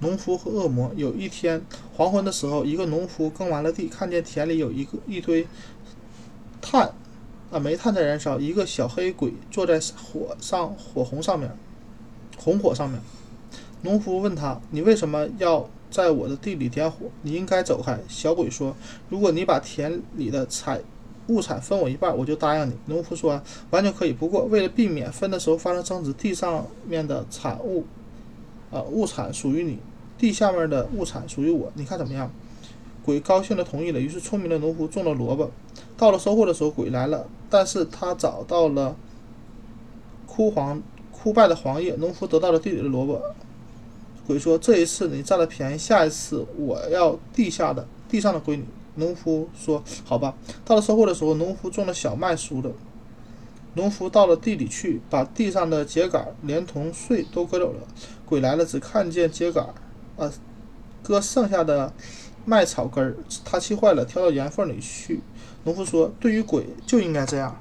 农夫和恶魔。有一天黄昏的时候，一个农夫耕完了地，看见田里有一个一堆炭，啊，煤炭在燃烧。一个小黑鬼坐在火上，火红上面，红火上面。农夫问他：“你为什么要在我的地里点火？你应该走开。”小鬼说：“如果你把田里的采物产分我一半，我就答应你。”农夫说：“完全可以，不过为了避免分的时候发生争执，地上面的产物，啊，物产属于你，地下面的物产属于我。你看怎么样？”鬼高兴地同意了。于是聪明的农夫种了萝卜。到了收获的时候，鬼来了，但是他找到了枯黄枯败的黄叶。农夫得到了地里的萝卜。鬼说：“这一次你占了便宜，下一次我要地下的、地上的归你。”农夫说：“好吧。”到了收获的时候，农夫种了小麦，熟了。农夫到了地里去，把地上的秸秆连同穗都割走了。鬼来了，只看见秸秆，呃，割剩下的麦草根儿，他气坏了，跳到岩缝里去。农夫说：“对于鬼就应该这样。”